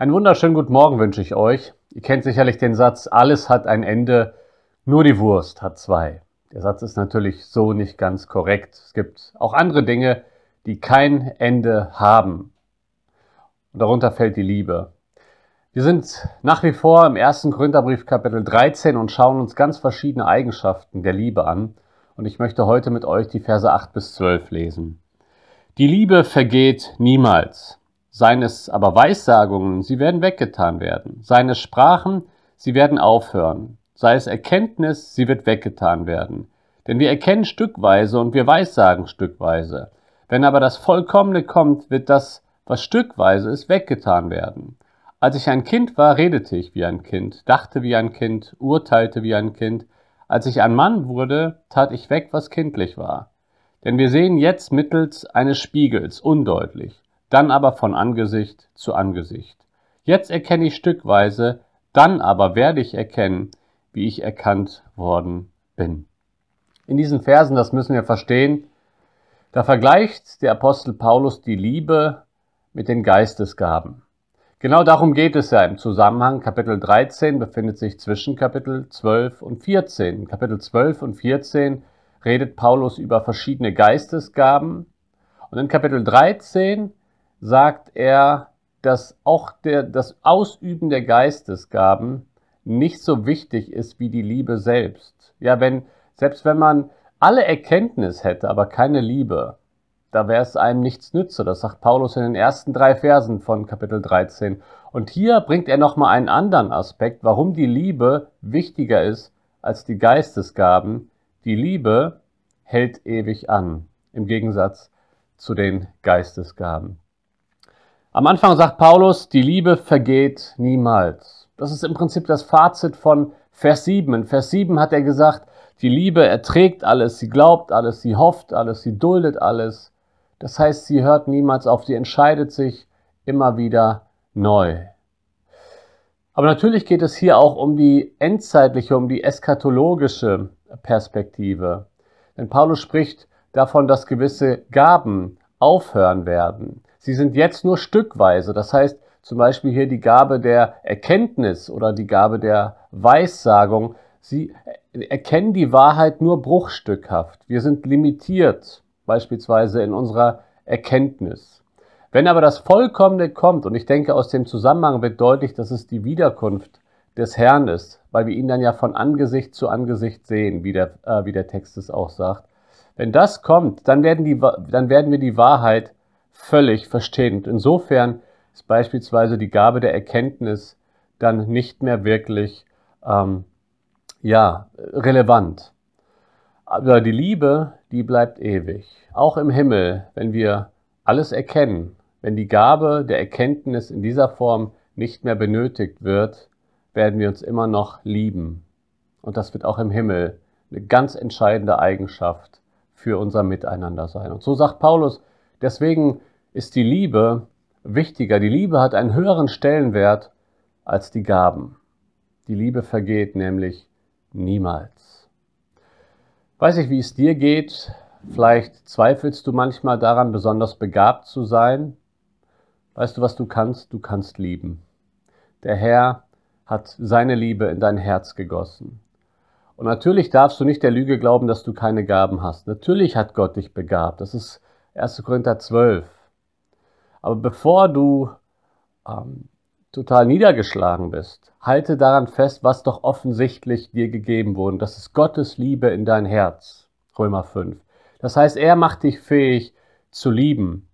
Einen wunderschönen guten Morgen wünsche ich euch. Ihr kennt sicherlich den Satz, alles hat ein Ende, nur die Wurst hat zwei. Der Satz ist natürlich so nicht ganz korrekt. Es gibt auch andere Dinge, die kein Ende haben. Und darunter fällt die Liebe. Wir sind nach wie vor im ersten Korintherbrief Kapitel 13 und schauen uns ganz verschiedene Eigenschaften der Liebe an. Und ich möchte heute mit euch die Verse 8 bis 12 lesen. Die Liebe vergeht niemals. Seien es aber Weissagungen, sie werden weggetan werden. Seien es Sprachen, sie werden aufhören. Sei es Erkenntnis, sie wird weggetan werden. Denn wir erkennen stückweise und wir weissagen stückweise. Wenn aber das Vollkommene kommt, wird das, was stückweise ist, weggetan werden. Als ich ein Kind war, redete ich wie ein Kind, dachte wie ein Kind, urteilte wie ein Kind. Als ich ein Mann wurde, tat ich weg, was kindlich war. Denn wir sehen jetzt mittels eines Spiegels undeutlich dann aber von Angesicht zu Angesicht. Jetzt erkenne ich stückweise, dann aber werde ich erkennen, wie ich erkannt worden bin. In diesen Versen, das müssen wir verstehen, da vergleicht der Apostel Paulus die Liebe mit den Geistesgaben. Genau darum geht es ja im Zusammenhang. Kapitel 13 befindet sich zwischen Kapitel 12 und 14. In Kapitel 12 und 14 redet Paulus über verschiedene Geistesgaben. Und in Kapitel 13 sagt er, dass auch der, das Ausüben der Geistesgaben nicht so wichtig ist wie die Liebe selbst. Ja, wenn, selbst wenn man alle Erkenntnis hätte, aber keine Liebe, da wäre es einem nichts nütze. Das sagt Paulus in den ersten drei Versen von Kapitel 13. Und hier bringt er nochmal einen anderen Aspekt, warum die Liebe wichtiger ist als die Geistesgaben. Die Liebe hält ewig an, im Gegensatz zu den Geistesgaben. Am Anfang sagt Paulus, die Liebe vergeht niemals. Das ist im Prinzip das Fazit von Vers 7. In Vers 7 hat er gesagt, die Liebe erträgt alles, sie glaubt alles, sie hofft alles, sie duldet alles. Das heißt, sie hört niemals auf, sie entscheidet sich immer wieder neu. Aber natürlich geht es hier auch um die endzeitliche, um die eskatologische Perspektive. Denn Paulus spricht davon, dass gewisse Gaben aufhören werden. Sie sind jetzt nur stückweise. Das heißt zum Beispiel hier die Gabe der Erkenntnis oder die Gabe der Weissagung. Sie erkennen die Wahrheit nur bruchstückhaft. Wir sind limitiert, beispielsweise in unserer Erkenntnis. Wenn aber das Vollkommene kommt, und ich denke, aus dem Zusammenhang wird deutlich, dass es die Wiederkunft des Herrn ist, weil wir ihn dann ja von Angesicht zu Angesicht sehen, wie der, äh, wie der Text es auch sagt. Wenn das kommt, dann werden, die, dann werden wir die Wahrheit völlig verstehen. Und insofern ist beispielsweise die Gabe der Erkenntnis dann nicht mehr wirklich ähm, ja, relevant. Aber die Liebe, die bleibt ewig. Auch im Himmel, wenn wir alles erkennen, wenn die Gabe der Erkenntnis in dieser Form nicht mehr benötigt wird, werden wir uns immer noch lieben. Und das wird auch im Himmel eine ganz entscheidende Eigenschaft für unser Miteinander sein. Und so sagt Paulus, deswegen ist die Liebe wichtiger. Die Liebe hat einen höheren Stellenwert als die Gaben. Die Liebe vergeht nämlich niemals. Weiß ich, wie es dir geht. Vielleicht zweifelst du manchmal daran, besonders begabt zu sein. Weißt du, was du kannst? Du kannst lieben. Der Herr hat seine Liebe in dein Herz gegossen. Und natürlich darfst du nicht der Lüge glauben, dass du keine Gaben hast. Natürlich hat Gott dich begabt. Das ist 1. Korinther 12. Aber bevor du ähm, total niedergeschlagen bist, halte daran fest, was doch offensichtlich dir gegeben wurde. Das ist Gottes Liebe in dein Herz. Römer 5. Das heißt, er macht dich fähig zu lieben.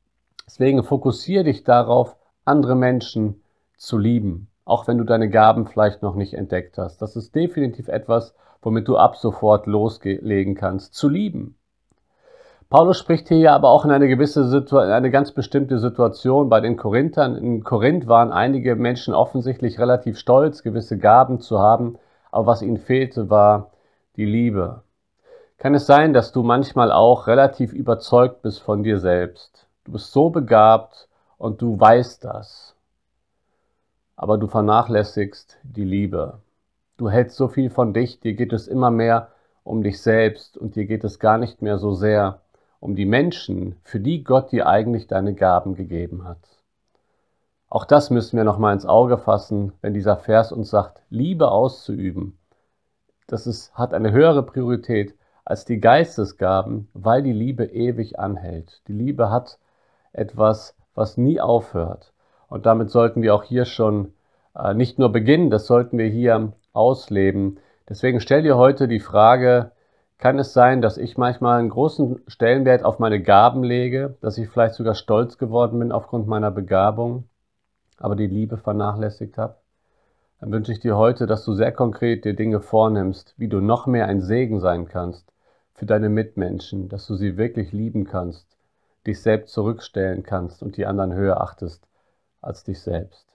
Deswegen fokussiere dich darauf, andere Menschen zu lieben. Auch wenn du deine Gaben vielleicht noch nicht entdeckt hast. Das ist definitiv etwas, womit du ab sofort loslegen kannst. Zu lieben. Paulus spricht hier aber auch in eine gewisse Situation, eine ganz bestimmte Situation bei den Korinthern. In Korinth waren einige Menschen offensichtlich relativ stolz, gewisse Gaben zu haben, aber was ihnen fehlte, war die Liebe. Kann es sein, dass du manchmal auch relativ überzeugt bist von dir selbst? Du bist so begabt und du weißt das, aber du vernachlässigst die Liebe. Du hältst so viel von dich, dir geht es immer mehr um dich selbst und dir geht es gar nicht mehr so sehr um die Menschen, für die Gott dir eigentlich deine Gaben gegeben hat. Auch das müssen wir nochmal ins Auge fassen, wenn dieser Vers uns sagt, Liebe auszuüben. Das ist, hat eine höhere Priorität als die Geistesgaben, weil die Liebe ewig anhält. Die Liebe hat etwas, was nie aufhört. Und damit sollten wir auch hier schon äh, nicht nur beginnen, das sollten wir hier ausleben. Deswegen stell dir heute die Frage, kann es sein, dass ich manchmal einen großen Stellenwert auf meine Gaben lege, dass ich vielleicht sogar stolz geworden bin aufgrund meiner Begabung? aber die Liebe vernachlässigt habe, dann wünsche ich dir heute, dass du sehr konkret dir Dinge vornimmst, wie du noch mehr ein Segen sein kannst für deine Mitmenschen, dass du sie wirklich lieben kannst, dich selbst zurückstellen kannst und die anderen höher achtest als dich selbst.